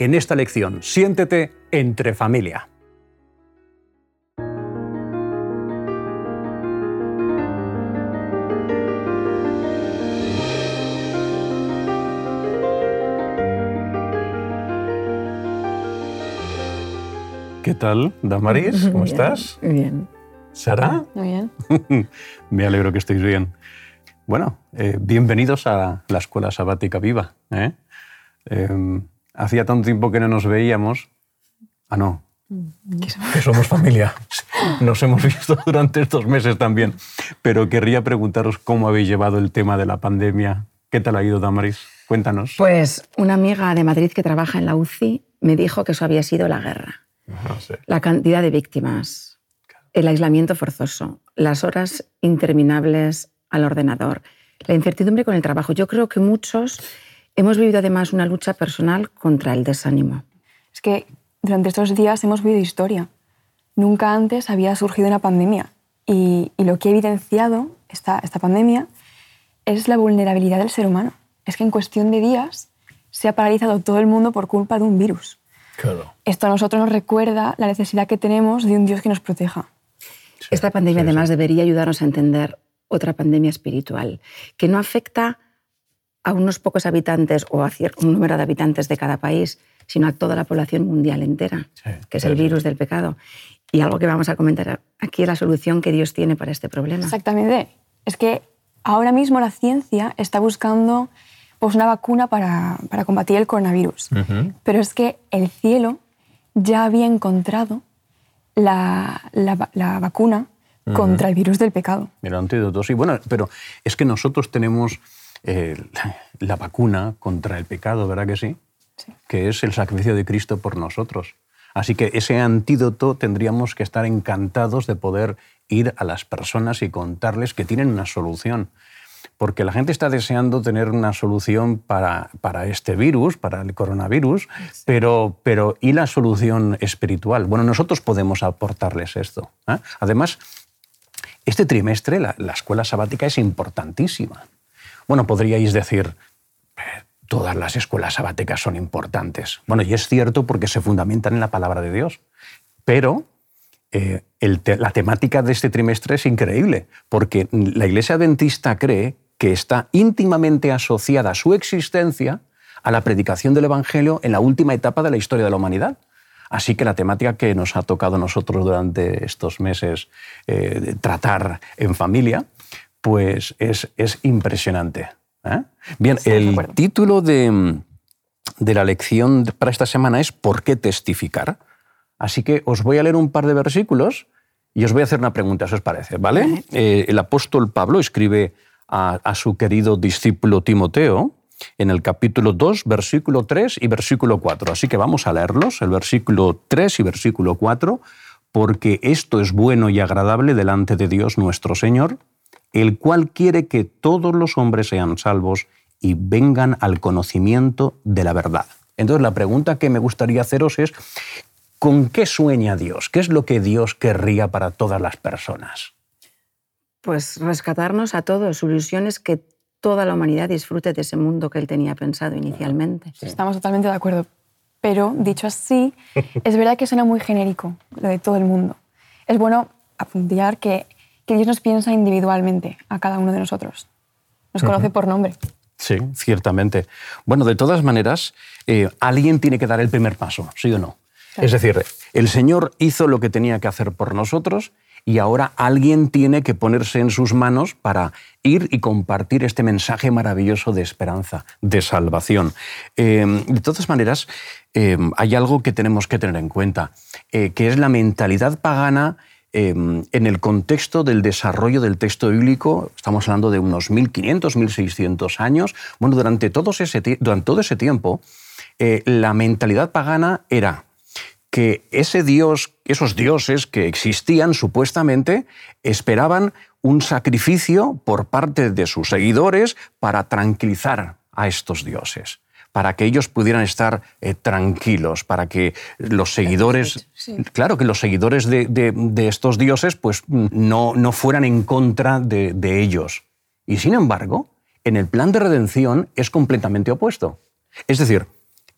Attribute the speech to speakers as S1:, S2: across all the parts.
S1: en esta lección. Siéntete entre familia. ¿Qué tal, Damaris? ¿Cómo estás?
S2: Bien.
S1: ¿Sara?
S2: Muy bien.
S1: Me alegro que estéis bien. Bueno, eh, bienvenidos a la Escuela Sabática Viva. ¿eh? Eh, hacía tanto tiempo que no nos veíamos. Ah, no. Que somos familia. Nos hemos visto durante estos meses también. Pero querría preguntaros cómo habéis llevado el tema de la pandemia. ¿Qué tal ha ido, Damaris? Cuéntanos.
S2: Pues una amiga de Madrid que trabaja en la UCI me dijo que eso había sido la guerra.
S1: No sé.
S2: La cantidad de víctimas, el aislamiento forzoso, las horas interminables al ordenador, la incertidumbre con el trabajo. Yo creo que muchos hemos vivido además una lucha personal contra el desánimo.
S3: Es que durante estos días hemos vivido historia. Nunca antes había surgido una pandemia. Y, y lo que ha evidenciado esta, esta pandemia es la vulnerabilidad del ser humano. Es que en cuestión de días se ha paralizado todo el mundo por culpa de un virus.
S1: Claro.
S3: Esto a nosotros nos recuerda la necesidad que tenemos de un Dios que nos proteja.
S2: Esta pandemia
S1: sí,
S2: además
S1: sí.
S2: debería ayudarnos a entender otra pandemia espiritual, que no afecta a unos pocos habitantes o a un número de habitantes de cada país, sino a toda la población mundial entera,
S1: Sí,
S2: que es
S1: sí,
S2: el
S1: sí.
S2: virus del pecado. Y algo que vamos a comentar aquí es la solución que Dios tiene para este problema.
S3: Exactamente. Es que ahora mismo la ciencia está buscando pues, una vacuna para, para combatir el coronavirus. Pero es que el cielo ya había encontrado la, la vacuna contra el virus del pecado.
S1: El antídoto, sí. Bueno, pero es que nosotros tenemos eh, la, la vacuna contra el pecado, ¿verdad que sí?
S3: Sí.
S1: Que es el sacrificio de Cristo por nosotros. Así que ese antídoto tendríamos que estar encantados de poder ir a las personas y contarles que tienen una solución. Porque la gente está deseando tener una solución para, para este virus, para el coronavirus, pero, pero ¿y la solución espiritual? Bueno, nosotros podemos aportarles esto. ¿eh? Además, este trimestre la, la escuela sabática es importantísima. Bueno, podríais decir, "Eh, todas las escuelas sabáticas son importantes. Bueno, y es cierto porque se fundamentan en la palabra de Dios. Pero eh, la temática de este trimestre es increíble, porque la Iglesia Adventista cree que está íntimamente asociada su existencia a la predicación del Evangelio en la última etapa de la historia de la humanidad. Así que la temática que nos ha tocado a nosotros durante estos meses eh, tratar en familia, pues es, es impresionante. ¿eh? Bien,
S3: Sí,
S1: el título de, de la lección para esta semana es ¿Por qué testificar? Así que os voy a leer un par de versículos y os voy a hacer una pregunta, si os parece, ¿vale?
S2: Vale.
S1: Eh, el apóstol Pablo escribe a, a su querido discípulo Timoteo en el capítulo 2, versículo 3 y versículo 4. Así que vamos a leerlos, el versículo 3 y versículo 4, porque esto es bueno y agradable delante de Dios nuestro Señor, el cual quiere que todos los hombres sean salvos y vengan al conocimiento de la verdad. Entonces la pregunta que me gustaría haceros es, ¿con qué sueña Dios? ¿Qué es lo que Dios querría para todas las personas?
S2: Pues rescatarnos a todos. Su ilusión es que toda la humanidad disfrute de ese mundo que él tenía pensado inicialmente.
S3: Estamos totalmente de acuerdo. Pero, dicho así, es verdad que suena muy genérico lo de todo el mundo. Es bueno apuntar que, que Dios nos piensa individualmente a cada uno de nosotros. Nos conoce por nombre.
S1: Sí, ciertamente. Bueno, de todas maneras, eh, alguien tiene que dar el primer paso, ¿sí o no?
S3: Claro.
S1: Es decir, el Señor hizo lo que tenía que hacer por nosotros y ahora alguien tiene que ponerse en sus manos para ir y compartir este mensaje maravilloso de esperanza, de salvación. Eh, de todas maneras, eh, hay algo que tenemos que tener en cuenta, eh, que es la mentalidad pagana eh, en el contexto del desarrollo del texto bíblico, estamos hablando de unos 1500, 1600 años, bueno, durante, ese, durante todo ese tiempo, eh, la mentalidad pagana era que ese dios, esos dioses que existían supuestamente esperaban un sacrificio por parte de sus seguidores para tranquilizar a estos dioses para que ellos pudieran estar eh, tranquilos, para que los seguidores, claro, que los seguidores de, estos dioses pues, no, no fueran en contra de, de ellos. Y sin embargo, en el plan de redención es completamente opuesto. Es decir,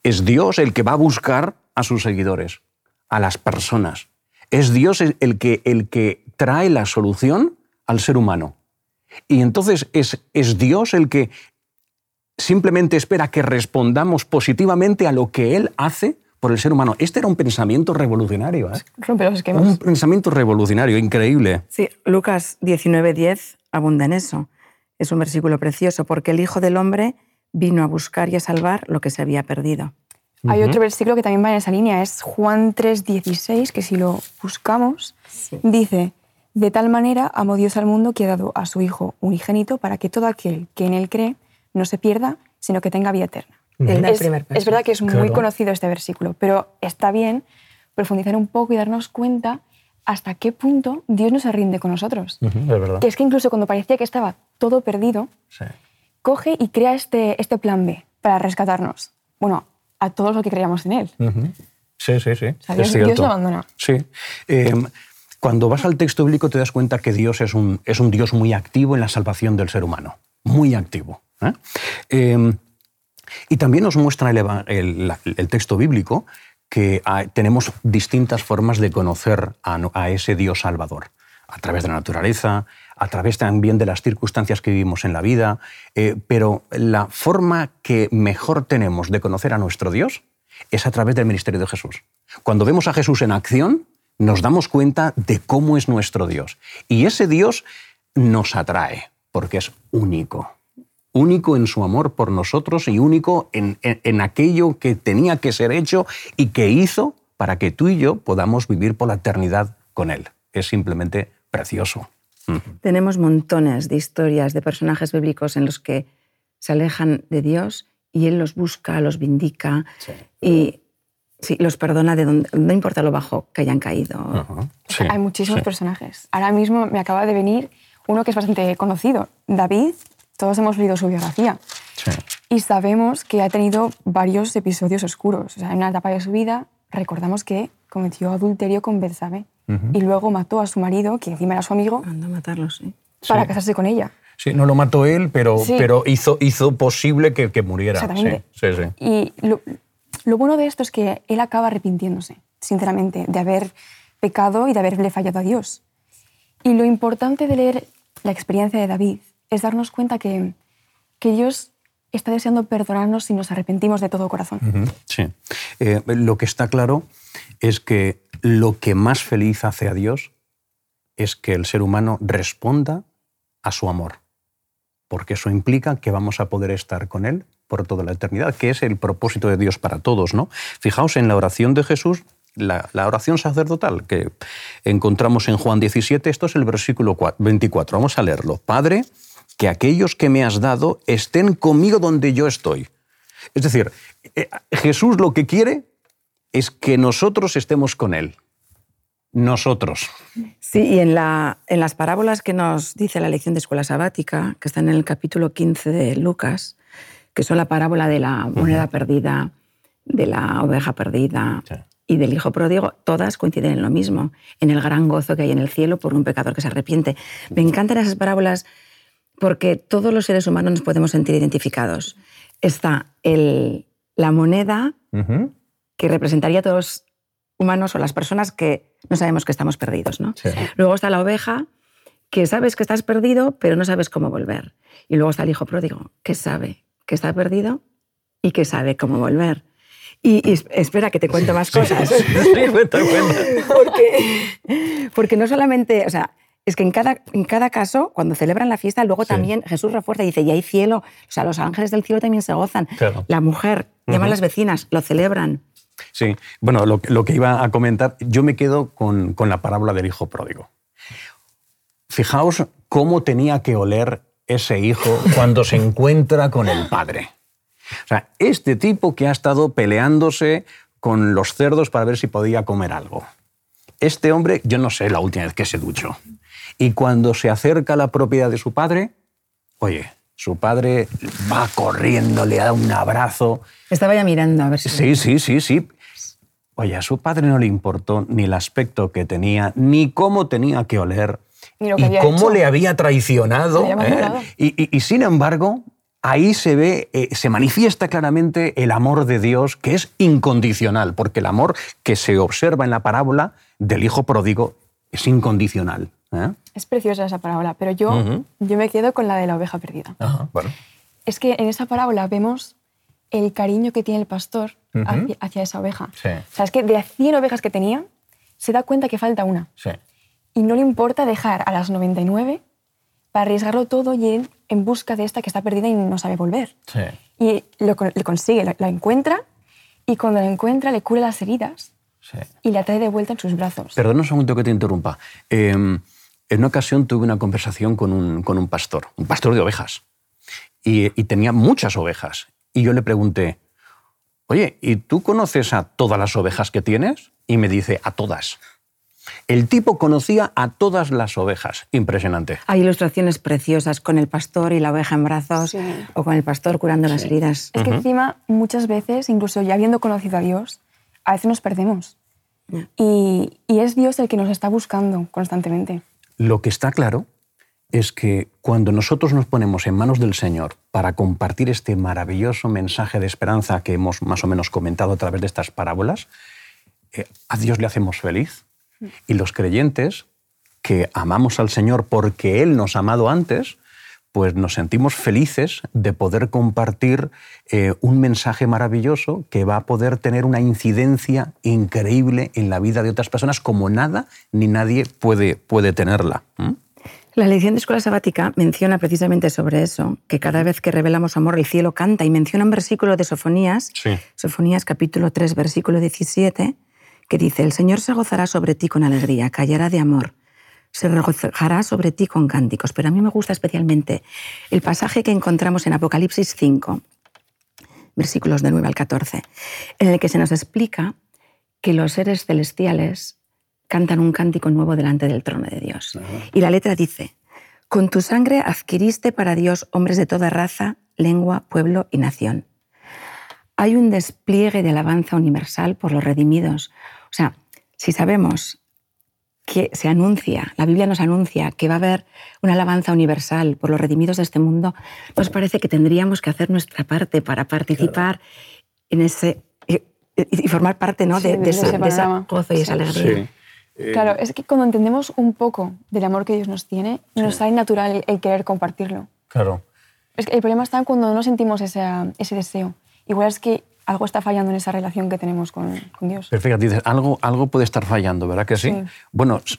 S1: es Dios el que va a buscar a sus seguidores, a las personas. Es Dios el que, el que trae la solución al ser humano. Y entonces es, es Dios el que simplemente espera que respondamos positivamente a lo que Él hace por el ser humano. Este era un pensamiento revolucionario. ¿eh?
S3: Rompe los esquemas.
S1: Un pensamiento revolucionario, increíble.
S2: Sí, Lucas 19:10 abunda en eso. Es un versículo precioso, porque el Hijo del Hombre vino a buscar y a salvar lo que se había perdido.
S3: Hay otro versículo que también va en esa línea, es Juan 3:16, que si lo buscamos, dice, de tal manera amó Dios al mundo que ha dado a su Hijo unigénito para que todo aquel que en él cree no se pierda, sino que tenga vida eterna. Es, es, verdad que es muy conocido este versículo, pero está bien profundizar un poco y darnos cuenta hasta qué punto Dios no se rinde con nosotros.
S1: es verdad.
S3: Que es que incluso cuando parecía que estaba todo perdido, coge y crea este, este plan B para rescatarnos. Bueno, a todos los que creíamos en Él.
S1: Sí, sí, sí.
S3: Dios, Dios, lo abandona.
S1: Sí. Em, cuando vas al texto bíblico te das cuenta que Dios es un, es un Dios muy activo en la salvación del ser humano. Muy activo. ¿Eh? Em, y también nos muestra el, texto bíblico que tenemos distintas formas de conocer a, a ese Dios salvador a través de la naturaleza, a través también de las circunstancias que vivimos en la vida, eh, pero la forma que mejor tenemos de conocer a nuestro Dios es a través del ministerio de Jesús. Cuando vemos a Jesús en acción, nos damos cuenta de cómo es nuestro Dios. Y ese Dios nos atrae, porque es único. Único en su amor por nosotros y único en, en aquello que tenía que ser hecho y que hizo para que tú y yo podamos vivir por la eternidad con Él. Es simplemente precioso.
S2: Tenemos montones de historias de personajes bíblicos en los que se alejan de Dios y Él los busca, los vindica y los perdona de donde, no importa lo bajo que hayan caído.
S3: Hay muchísimos personajes. Ahora mismo me acaba de venir uno que es bastante conocido, David. Todos hemos leído su biografía. Y sabemos que ha tenido varios episodios oscuros. en una etapa de su vida recordamos que cometió adulterio con Betsabé y luego mató a su marido, que encima era su amigo,
S2: a matarlo, sí.
S3: para casarse con ella.
S1: Sí, no lo mató él, pero, pero hizo, hizo posible que, que muriera.
S3: Exactamente.
S1: Sí, sí,
S3: Y lo, lo, bueno de esto es que él acaba arrepintiéndose, sinceramente, de haber pecado y de haberle fallado a Dios. Y lo importante de leer la experiencia de David es darnos cuenta que, que Dios está deseando perdonarnos si nos arrepentimos de todo corazón.
S1: Sí. Eh, lo que está claro es que lo que más feliz hace a Dios es que el ser humano responda a su amor, porque eso implica que vamos a poder estar con Él por toda la eternidad, que es el propósito de Dios para todos. ¿no? Fijaos en la oración de Jesús, la, oración sacerdotal que encontramos en Juan 17, esto es el versículo 24, vamos a leerlo. Padre, que aquellos que me has dado estén conmigo donde yo estoy. Es decir, eh, Jesús lo que quiere es que nosotros estemos con Él. Nosotros.
S2: Sí, y en, la, en las parábolas que nos dice la lección de escuela sabática, que están en el capítulo 15 de Lucas, que son la parábola de la moneda perdida, de la oveja perdida y del hijo pródigo, todas coinciden en lo mismo, en el gran gozo que hay en el cielo por un pecador que se arrepiente. Me encantan esas parábolas porque todos los seres humanos nos podemos sentir identificados. Está el, la moneda que representaría a todos los humanos o las personas que no sabemos que estamos perdidos. ¿no? Luego está la oveja, que sabes que estás perdido, pero no sabes cómo volver. Y luego está el hijo pródigo, que sabe que está perdido y que sabe cómo volver. Y, espera, que te cuento más cosas.
S1: Sí, cuenta,
S2: porque, porque no solamente, o sea, es que en cada, en cada caso, cuando celebran la fiesta, luego también Jesús refuerza y dice, y hay cielo, o sea, los ángeles del cielo también se gozan. La mujer, llaman las vecinas, lo celebran.
S1: Sí, bueno, lo, que iba a comentar, yo me quedo con, con la parábola del hijo pródigo. Fijaos cómo tenía que oler ese hijo cuando se encuentra con el padre. O sea, este tipo que ha estado peleándose con los cerdos para ver si podía comer algo. Este hombre, yo no sé la última vez que se duchó. Y cuando se acerca a la propiedad de su padre, oye, su padre va corriendo, le da un abrazo.
S2: Estaba ya mirando a ver si...
S1: Sí, sí, sí, sí. Oye, a su padre no le importó ni el aspecto que tenía, ni cómo tenía que oler,
S3: Ni lo que
S1: y
S3: había
S1: cómo
S3: hecho.
S1: le había traicionado.
S3: Había
S1: ¿eh? Y, y- y sin embargo, ahí se ve, eh, se manifiesta claramente el amor de Dios, que es incondicional, porque el amor que se observa en la parábola del hijo pródigo es incondicional. ¿Eh?
S3: Es preciosa esa parábola, pero yo, yo me quedo con la de la oveja perdida.
S1: bueno.
S3: Es que en esa parábola vemos el cariño que tiene el pastor hacia, hacia esa oveja.
S1: Sí.
S3: O sea, es que de 100 ovejas que tenía, se da cuenta que falta una.
S1: Sí.
S3: Y no le importa dejar a las 99 para arriesgarlo todo y ir en busca de esta que está perdida y no sabe volver.
S1: Sí.
S3: Y lo, consigue, la, la encuentra y cuando la encuentra le cura las heridas
S1: sí.
S3: y la trae de vuelta en sus brazos.
S1: Perdona un segundo que te interrumpa. Eh, en una ocasión tuve una conversación con un, con un pastor, un pastor de ovejas, y, y tenía muchas ovejas. Y yo le pregunté, oye, ¿y tú conoces a todas las ovejas que tienes? Y me dice, a todas. El tipo conocía a todas las ovejas. Impresionante.
S2: Hay ilustraciones preciosas con el pastor y la oveja en brazos
S3: Sí.
S2: o con el pastor curando las heridas.
S3: Es que encima, muchas veces, incluso ya habiendo conocido a Dios, a veces nos perdemos.
S2: Ya.
S3: Y, y es Dios el que nos está buscando constantemente.
S1: Lo que está claro es que cuando nosotros nos ponemos en manos del Señor para compartir este maravilloso mensaje de esperanza que hemos más o menos comentado a través de estas parábolas, eh, a Dios le hacemos feliz. Y los creyentes que amamos al Señor porque Él nos ha amado antes, pues nos sentimos felices de poder compartir eh, un mensaje maravilloso que va a poder tener una incidencia increíble en la vida de otras personas como nada ni nadie puede, puede tenerla.
S2: La lección de escuela sabática menciona precisamente sobre eso, que cada vez que revelamos amor el cielo canta y menciona un versículo de Sofonías,
S1: Sí.
S2: Sofonías capítulo 3, versículo 17, que dice, el Señor se gozará sobre ti con alegría, callará de amor, se regocijará sobre ti con cánticos. Pero a mí me gusta especialmente el pasaje que encontramos en Apocalipsis 5, versículos del 9 al 14, en el que se nos explica que los seres celestiales cantan un cántico nuevo delante del trono de Dios. Y la letra dice, con tu sangre adquiriste para Dios hombres de toda raza, lengua, pueblo y nación. Hay un despliegue de alabanza universal por los redimidos. O sea, si sabemos que se anuncia, la Biblia nos anuncia que va a haber una alabanza universal por los redimidos de este mundo, nos parece que tendríamos que hacer nuestra parte para participar en ese y, y formar parte ¿no?
S3: Sí,
S2: de,
S3: de
S2: de ese,
S3: ese
S2: de gozo y esa
S3: Sí.
S2: alegría.
S3: Claro, es que cuando entendemos un poco del amor que Dios nos tiene, nos sale natural el, el querer compartirlo.
S1: Claro.
S3: Es que el problema está cuando no sentimos ese, ese deseo. Igual es que algo está fallando en esa relación que tenemos con, con Dios.
S1: Dices, algo, algo puede estar fallando, ¿verdad que sí?
S3: Sí.
S1: Bueno, s-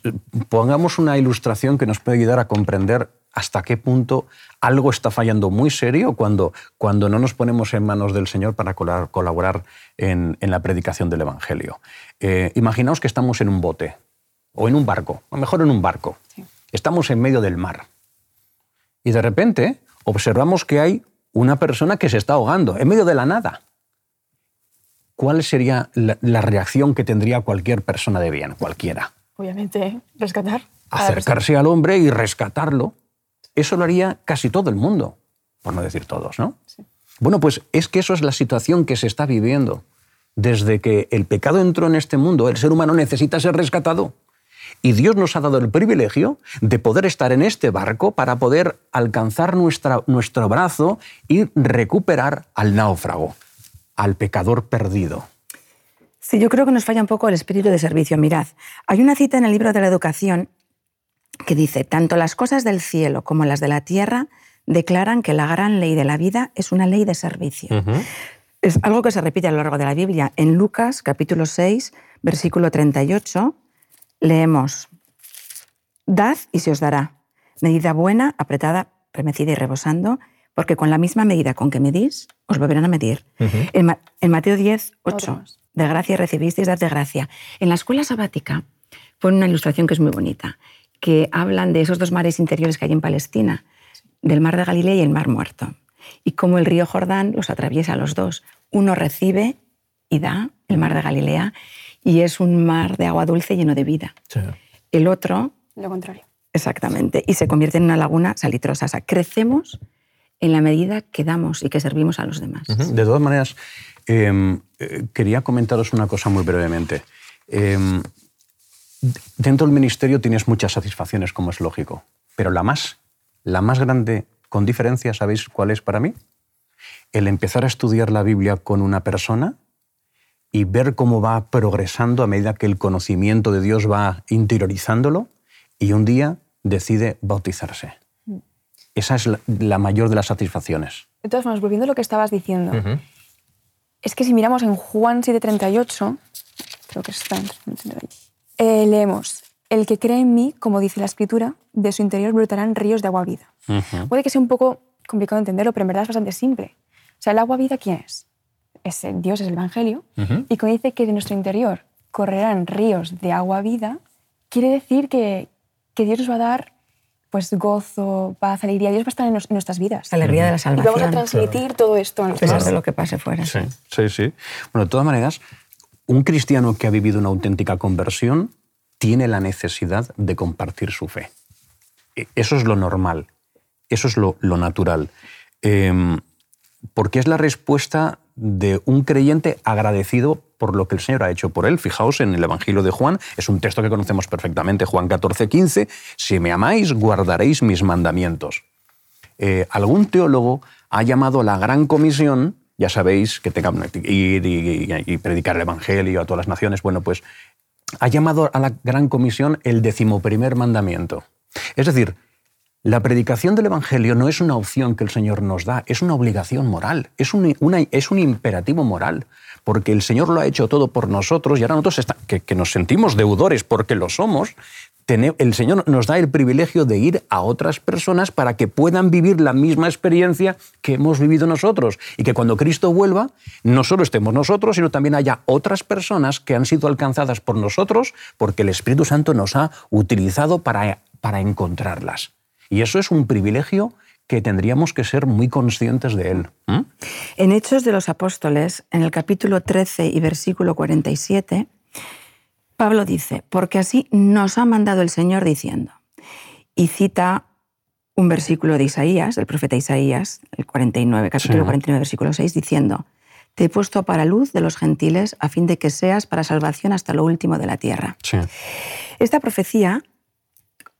S1: pongamos una ilustración que nos puede ayudar a comprender hasta qué punto algo está fallando muy serio cuando, cuando no nos ponemos en manos del Señor para colaborar en, en la predicación del Evangelio. Eh, imaginaos que estamos en un bote o en un barco, o mejor en un barco.
S3: Sí.
S1: Estamos en medio del mar y de repente observamos que hay una persona que se está ahogando en medio de la nada. ¿Cuál sería la, la reacción que tendría cualquier persona de bien, cualquiera?
S3: Obviamente, rescatar. a.
S1: Acercarse al hombre y rescatarlo. Eso lo haría casi todo el mundo, por no decir todos, ¿no?
S3: Sí.
S1: Bueno, pues es que eso es la situación que se está viviendo. Desde que el pecado entró en este mundo, el ser humano necesita ser rescatado. Y Dios nos ha dado el privilegio de poder estar en este barco para poder alcanzar nuestra, nuestro brazo y recuperar al náufrago, al pecador perdido.
S2: Sí, yo creo que nos falla un poco el espíritu de servicio. Mirad, hay una cita en el libro de la educación que dice, tanto las cosas del cielo como las de la tierra declaran que la gran ley de la vida es una ley de servicio. Es algo que se repite a lo largo de la Biblia. En Lucas capítulo 6, versículo 38, leemos, Dad y se os dará, medida buena, apretada, premecida y rebosando, porque con la misma medida con que medís, os volverán a medir. en, Ma- en Mateo 10, 8,
S3: Otros.
S2: de gracia recibisteis, dad de gracia. En la escuela sabática pone una ilustración que es muy bonita, que hablan de esos dos mares interiores que hay en Palestina, del mar de Galilea y el mar muerto. y cómo el río Jordán los atraviesa a los dos. Uno recibe y da, el mar de Galilea, y es un mar de agua dulce lleno de vida. El otro...
S3: Lo contrario.
S2: Exactamente, y se convierte en una laguna salitrosa. O sea, crecemos en la medida que damos y que servimos a los demás.
S1: De todas maneras, em, eh, quería comentaros una cosa muy brevemente. Em, dentro del ministerio tienes muchas satisfacciones, como es lógico, pero la más, la más grande, con diferencia, ¿sabéis cuál es para mí? El empezar a estudiar la Biblia con una persona y ver cómo va progresando a medida que el conocimiento de Dios va interiorizándolo y un día decide bautizarse. Esa es la, mayor de las satisfacciones.
S3: De todas formas, volviendo a lo que estabas diciendo, es que si miramos en Juan 7:38, creo que está en eh, leemos, el que cree en mí, como dice la escritura, de su interior brotarán ríos de agua vida. Puede que sea un poco complicado entenderlo, pero en verdad es bastante simple. O sea, el agua vida, ¿quién es? es Dios es el Evangelio. Y cuando dice que de nuestro interior correrán ríos de agua vida, quiere decir que, que Dios nos va a dar pues gozo, paz, alegría. Dios va a estar en, nuestras vidas.
S2: Alegría de la salvación.
S3: Y vamos a transmitir todo esto a
S2: los de lo que pase fuera.
S1: Sí, sí, sí. Bueno, de todas maneras, un cristiano que ha vivido una auténtica conversión tiene la necesidad de compartir su fe. E, eso es lo normal, eso es lo, natural. Em, porque es la respuesta de un creyente agradecido por lo que el Señor ha hecho por él. Fijaos en el Evangelio de Juan, es un texto que conocemos perfectamente, Juan 14, 15, si me amáis, guardaréis mis mandamientos. Eh, algún teólogo ha llamado la gran comisión, ya sabéis, que tenga ir y, predicar el Evangelio a todas las naciones, bueno, pues ha llamado a la gran comisión el decimoprimer mandamiento. Es decir, la predicación del Evangelio no es una opción que el Señor nos da, es una obligación moral, es un, es un imperativo moral, porque el Señor lo ha hecho todo por nosotros y ahora nosotros que, nos sentimos deudores porque lo somos, el Señor nos da el privilegio de ir a otras personas para que puedan vivir la misma experiencia que hemos vivido nosotros y que cuando Cristo vuelva, no solo estemos nosotros, sino también haya otras personas que han sido alcanzadas por nosotros porque el Espíritu Santo nos ha utilizado para, para encontrarlas. Y eso es un privilegio que tendríamos que ser muy conscientes de él.
S2: En Hechos de los Apóstoles, en el capítulo 13 y versículo 47, Pablo dice, porque así nos ha mandado el Señor diciendo, y cita un versículo de Isaías, del profeta Isaías, el 49, capítulo 49, versículo 6, diciendo, te he puesto para luz de los gentiles a fin de que seas para salvación hasta lo último de la tierra. Esta profecía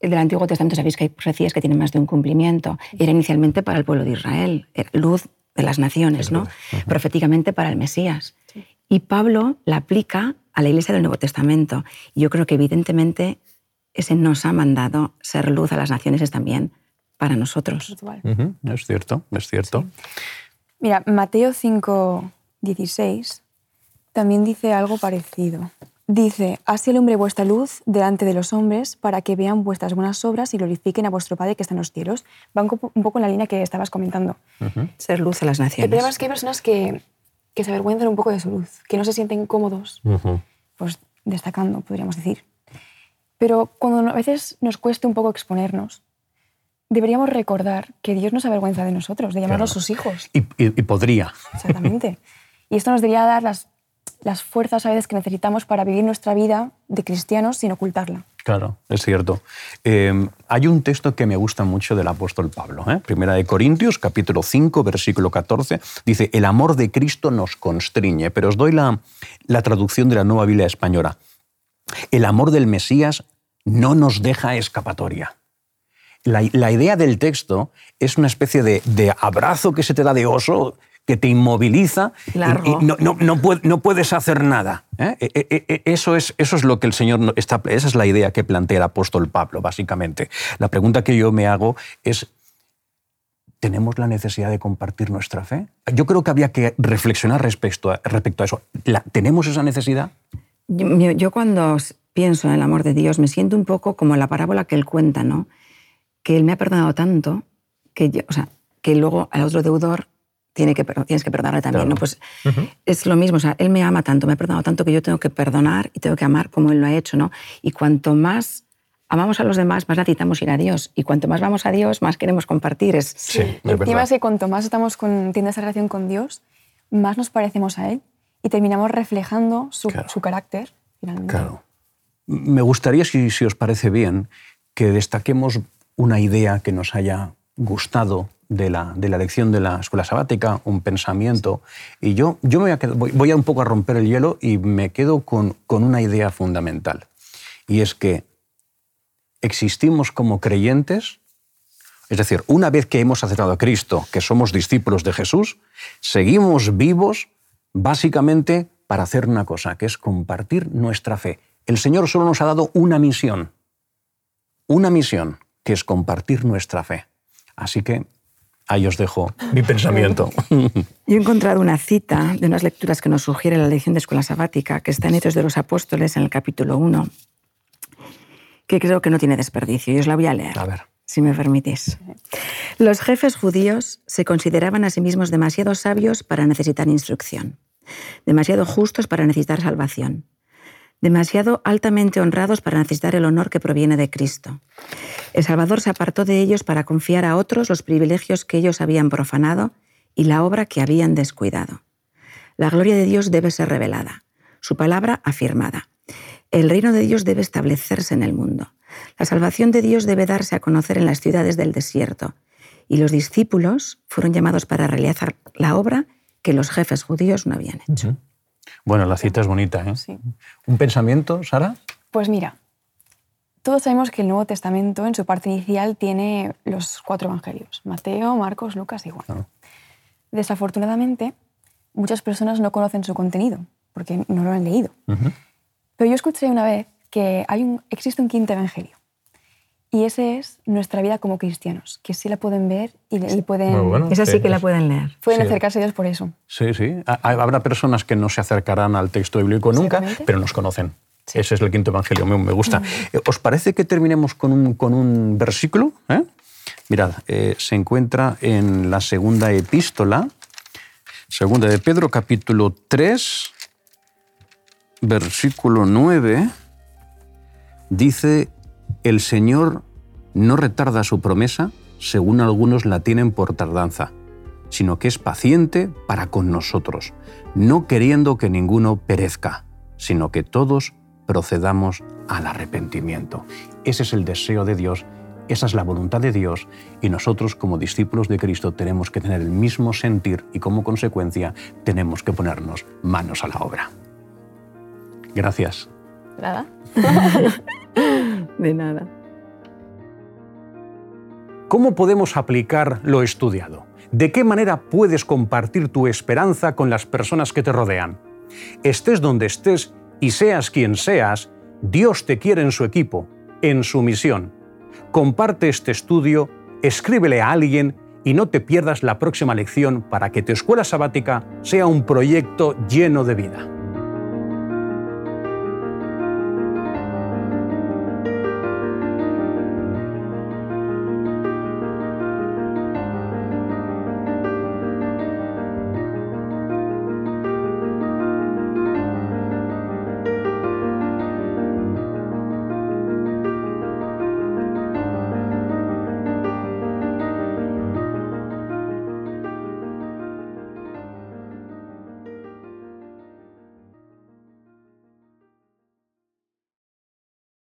S2: del Antiguo Testamento sabéis que hay profecías que tienen más de un cumplimiento. Era inicialmente para el pueblo de Israel, luz de las naciones, ¿no? Proféticamente para el Mesías. Y Pablo la aplica a la iglesia del Nuevo Testamento. Y yo creo que evidentemente ese nos ha mandado ser luz a las naciones es también para nosotros.
S1: Es cierto, es cierto.
S3: Mira, Mateo 5, 16 también dice algo parecido. Dice, así alumbre vuestra luz delante de los hombres para que vean vuestras buenas obras y glorifiquen a vuestro Padre que está en los cielos. Va un poco en la línea que estabas comentando.
S2: Ser luz a las naciones.
S3: El problema es que hay personas que, que, se avergüenzan un poco de su luz, que no se sienten cómodos, pues destacando, podríamos decir. Pero cuando a veces nos cueste un poco exponernos, deberíamos recordar que Dios no se avergüenza de nosotros, de llamarnos sus hijos.
S1: Y, y podría.
S3: Exactamente. Y esto nos debería dar las las fuerzas a veces que necesitamos para vivir nuestra vida de cristianos sin ocultarla.
S1: Claro, es cierto. Em, hay un texto que me gusta mucho del apóstol Pablo. ¿eh? Primera de Corintios, capítulo 5, versículo 14. Dice, el amor de Cristo nos constriñe. Pero os doy la, la traducción de la nueva Biblia española. El amor del Mesías no nos deja escapatoria. La, la idea del texto es una especie de, de abrazo que se te da de oso que te inmoviliza y, no, no, no, puedes hacer nada. ¿eh? E, e, e, eso, es, eso es lo que el Señor está. Esa es la idea que plantea el apóstol Pablo, básicamente. La pregunta que yo me hago es. ¿Tenemos la necesidad de compartir nuestra fe? Yo creo que había que reflexionar respecto a, respecto a eso. ¿Tenemos esa necesidad?
S2: Yo, cuando pienso en el amor de Dios me siento un poco como la parábola que él cuenta, ¿no? Que él me ha perdonado tanto que, o sea, que luego al otro deudor tiene que, tienes que perdonarle también. ¿no? Pues es lo mismo, o sea, él me ama tanto, me ha perdonado tanto que yo tengo que perdonar y tengo que amar como él lo ha hecho. ¿no? Y cuanto más amamos a los demás, más necesitamos ir a Dios. Y cuanto más vamos a Dios, más queremos compartir. Es,
S1: Sí, es
S3: Y encima es que cuanto más estamos con, teniendo esa relación con Dios, más nos parecemos a Él y terminamos reflejando su,
S1: Claro.
S3: su carácter, finalmente.
S1: Claro. Me gustaría, si, si os parece bien, que destaquemos una idea que nos haya gustado de la, de la lección de la escuela sabática, un pensamiento. Y yo, yo me voy, a quedar- voy- voy a un poco a romper el hielo y me quedo con, con una idea fundamental. Y es que existimos como creyentes, es decir, una vez que hemos aceptado a Cristo, que somos discípulos de Jesús, seguimos vivos básicamente para hacer una cosa, que es compartir nuestra fe. El Señor solo nos ha dado una misión, una misión, que es compartir nuestra fe. Así que ahí os dejo mi pensamiento.
S2: Yo he encontrado una cita de unas lecturas que nos sugiere la lección de escuela sabática, que está en Hechos de los Apóstoles, en el capítulo 1, que creo que no tiene desperdicio. Y os la voy a leer,
S1: A ver.
S2: si me permitís. Los jefes judíos se consideraban a sí mismos demasiado sabios para necesitar instrucción, demasiado justos para necesitar salvación, demasiado altamente honrados para necesitar el honor que proviene de Cristo. El Salvador se apartó de ellos para confiar a otros los privilegios que ellos habían profanado y la obra que habían descuidado. La gloria de Dios debe ser revelada, su palabra afirmada. El reino de Dios debe establecerse en el mundo. La salvación de Dios debe darse a conocer en las ciudades del desierto. Y los discípulos fueron llamados para realizar la obra que los jefes judíos no habían hecho.
S1: Bueno, la cita es bonita. ¿eh?
S3: Sí.
S1: ¿Un pensamiento, Sara?
S3: Pues mira, todos sabemos que el Nuevo Testamento en su parte inicial tiene los cuatro evangelios, Mateo, Marcos, Lucas y Juan.
S1: Claro.
S3: Desafortunadamente, muchas personas no conocen su contenido porque no lo han leído. Pero yo escuché una vez que hay un, existe un quinto evangelio. Y ese es nuestra vida como cristianos, que sí la pueden ver y, y pueden,
S1: Muy bueno.
S2: Esa sí que la pueden leer.
S3: pueden
S1: Sí.
S3: acercarse a Dios por eso.
S1: Sí, sí. Ha- Habrá personas que no se acercarán al texto bíblico nunca, pero nos conocen. Ese es el quinto evangelio, me, me gusta. Eh, ¿Os parece que terminemos con un, con un versículo? eh? Mirad, eh, se encuentra en la segunda epístola, segunda de Pedro, capítulo 3, versículo 9, dice, el Señor no retarda su promesa, según algunos la tienen por tardanza, sino que es paciente para con nosotros, no queriendo que ninguno perezca, sino que todos procedamos al arrepentimiento. Ese es el deseo de Dios, esa es la voluntad de Dios y nosotros como discípulos de Cristo tenemos que tener el mismo sentir y como consecuencia tenemos que ponernos manos a la obra. Gracias.
S3: ¿Verdad?
S2: De nada.
S1: ¿Cómo podemos aplicar lo estudiado? ¿De qué manera puedes compartir tu esperanza con las personas que te rodean? Estés donde estés y seas quien seas, Dios te quiere en su equipo, en su misión. Comparte este estudio, escríbele a alguien y no te pierdas la próxima lección para que tu escuela sabática sea un proyecto lleno de vida.